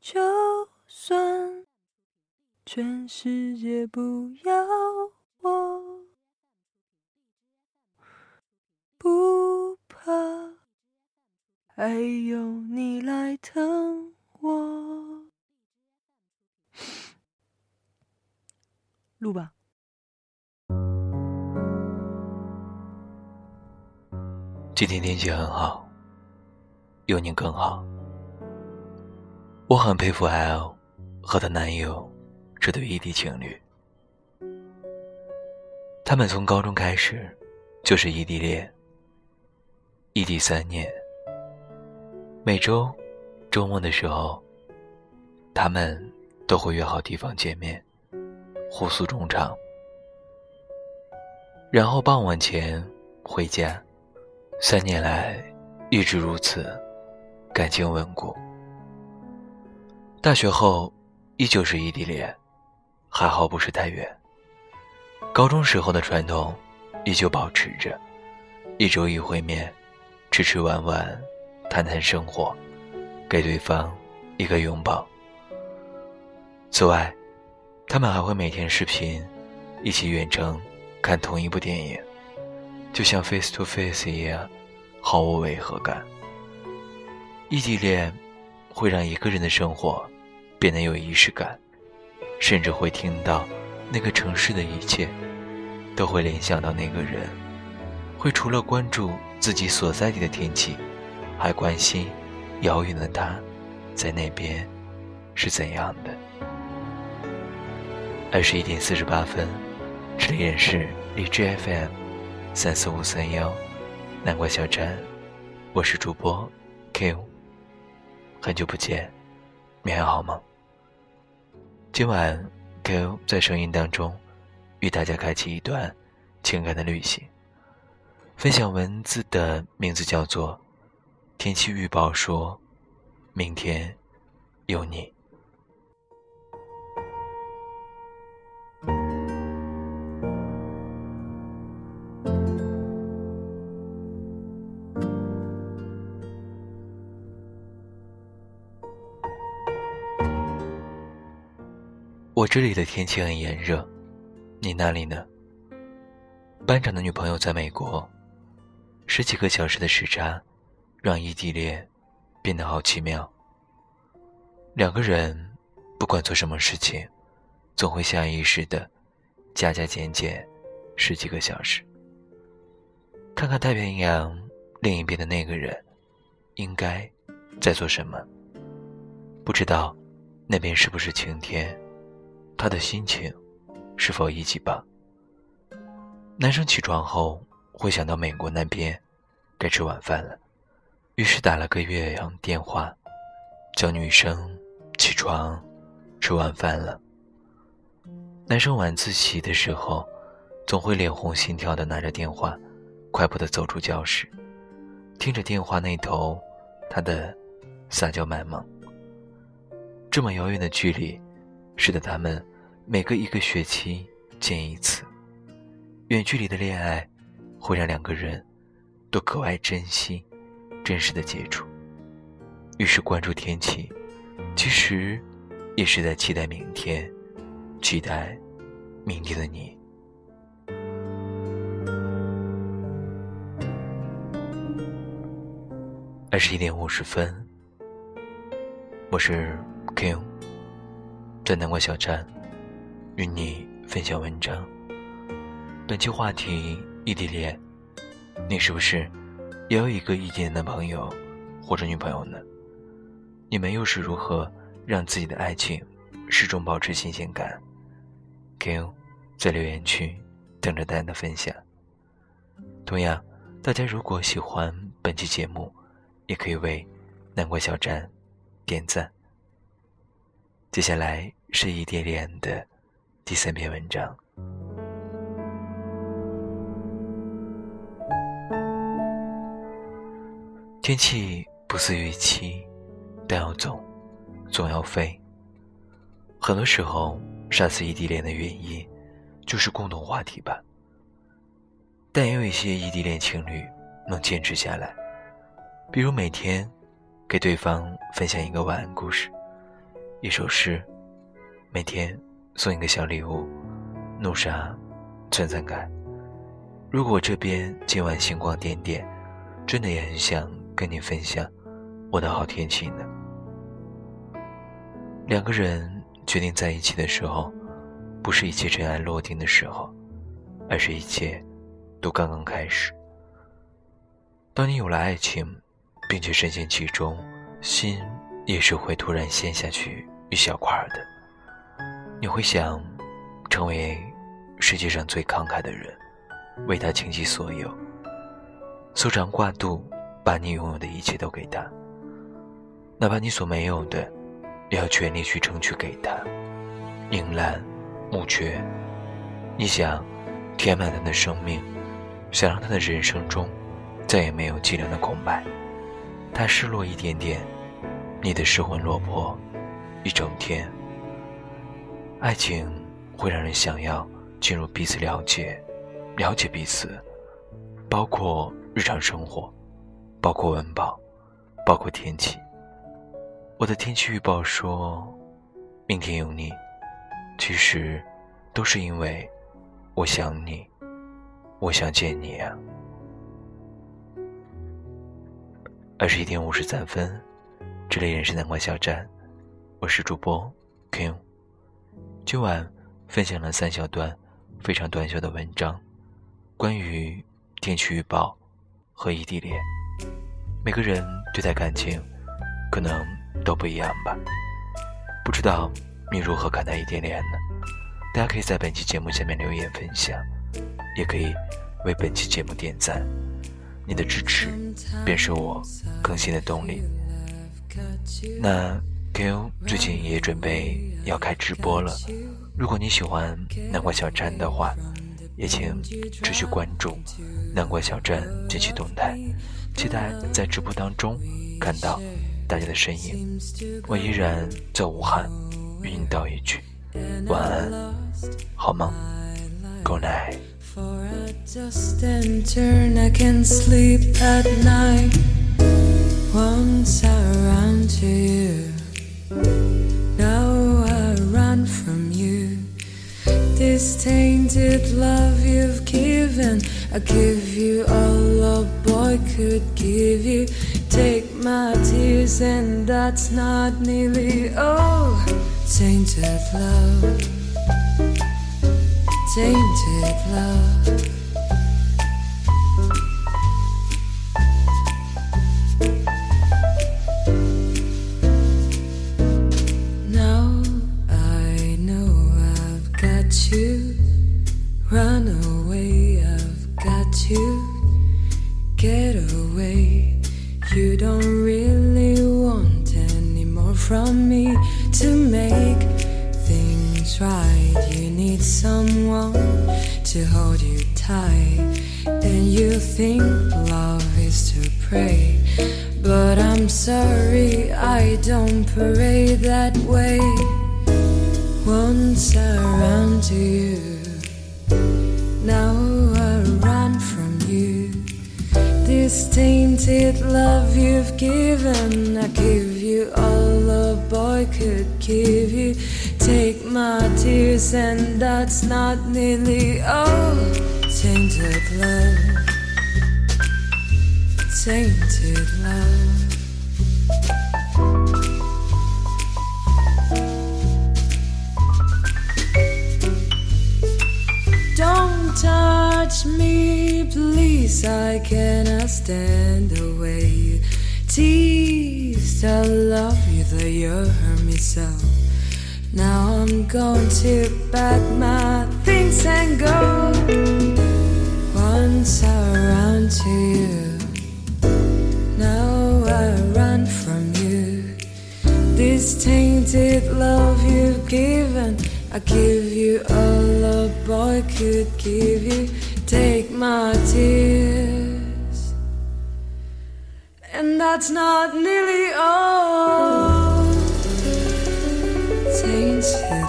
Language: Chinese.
就算全世界不要我，不怕，还有你来疼我。录吧。今天天气很好，有你更好。我很佩服 L 和她男友这对异地情侣，他们从高中开始就是异地恋，异地三年，每周周末的时候，他们都会约好地方见面，互诉衷肠，然后傍晚前回家。三年来，一直如此，感情稳固。大学后，依旧是异地恋，还好不是太远。高中时候的传统，依旧保持着，一周一会面，吃吃玩玩，谈谈生活，给对方一个拥抱。此外，他们还会每天视频，一起远程看同一部电影。就像 face to face 一样，毫无违和感。异地恋会让一个人的生活变得有仪式感，甚至会听到那个城市的一切，都会联想到那个人，会除了关注自己所在地的天气，还关心遥远的他在那边是怎样的。二十一点四十八分，这里人是荔枝 FM。三四五三幺，南瓜小站，我是主播 Q。很久不见，你还好吗？今晚 Q 在声音当中与大家开启一段情感的旅行，分享文字的名字叫做《天气预报说明天有你》。我这里的天气很炎热，你那里呢？班长的女朋友在美国，十几个小时的时差，让异地恋变得好奇妙。两个人不管做什么事情，总会下意识的加加减减十几个小时，看看太平洋另一边的那个人应该在做什么。不知道那边是不是晴天？他的心情是否一级棒？男生起床后会想到美国那边该吃晚饭了，于是打了个岳阳电话，叫女生起床吃晚饭了。男生晚自习的时候，总会脸红心跳的拿着电话，快步的走出教室，听着电话那头他的撒娇卖萌。这么遥远的距离。使得他们每隔一个学期见一次。远距离的恋爱会让两个人都格外珍惜真实的接触。于是关注天气，其实也是在期待明天，期待明天的你。二十一点五十分，我是 King。在南瓜小站，与你分享文章。本期话题：异地恋，你是不是也有一个异地的男朋友或者女朋友呢？你们又是如何让自己的爱情始终保持新鲜感？Q 在留言区等着大家的分享。同样，大家如果喜欢本期节目，也可以为南瓜小站点赞。接下来是异地恋的第三篇文章。天气不似预期，但要走，总要飞。很多时候，杀死异地恋的原因，就是共同话题吧。但也有一些异地恋情侣能坚持下来，比如每天给对方分享一个晚安故事。一首诗，每天送一个小礼物，怒杀存在感。如果这边今晚星光点点，真的也很想跟你分享我的好天气呢。两个人决定在一起的时候，不是一切尘埃落定的时候，而是一切都刚刚开始。当你有了爱情，并且深陷其中，心也是会突然陷下去一小块的。你会想成为世界上最慷慨的人，为他倾其所有，搜肠挂肚，把你拥有的一切都给他，哪怕你所没有的，也要全力去争取给他。银兰木缺，你想填满他的生命，想让他的人生中。再也没有寂寥的空白，他失落一点点，你的失魂落魄一整天。爱情会让人想要进入彼此了解，了解彼此，包括日常生活，包括温饱，包括天气。我的天气预报说，明天有你，其实都是因为我想你，我想见你啊。二十一点五十三分，这里人是南瓜小站，我是主播 King。今晚分享了三小段非常短小的文章，关于天气预报和异地恋。每个人对待感情可能都不一样吧？不知道你如何看待异地恋呢？大家可以在本期节目下面留言分享，也可以为本期节目点赞。你的支持便是我更新的动力。那 Q 最近也准备要开直播了，如果你喜欢南瓜小站的话，也请持续关注南瓜小站近期动态，期待在直播当中看到大家的身影。我依然在武汉，与你道一句晚安，好吗，Good night。This tainted love you've given, I give you all a boy could give you. Take my tears, and that's not nearly all. Tainted love tainted love. Run away, I've got you. Get away. You don't really want any more from me to make things right. You need someone to hold you tight. And you think love is to pray. But I'm sorry, I don't pray that way. Once ran to you, now I run from you. This tainted love you've given, I give you all a boy could give you take my tears, and that's not nearly all. Tainted love, tainted love. Stand away. way you tease. I love you, though you hurt me so. Now I'm going to pack my things and go. Once I ran to you, now I run from you. This tainted love you've given, I give you all a boy could give you. Take my tears, and that's not nearly all. Tainted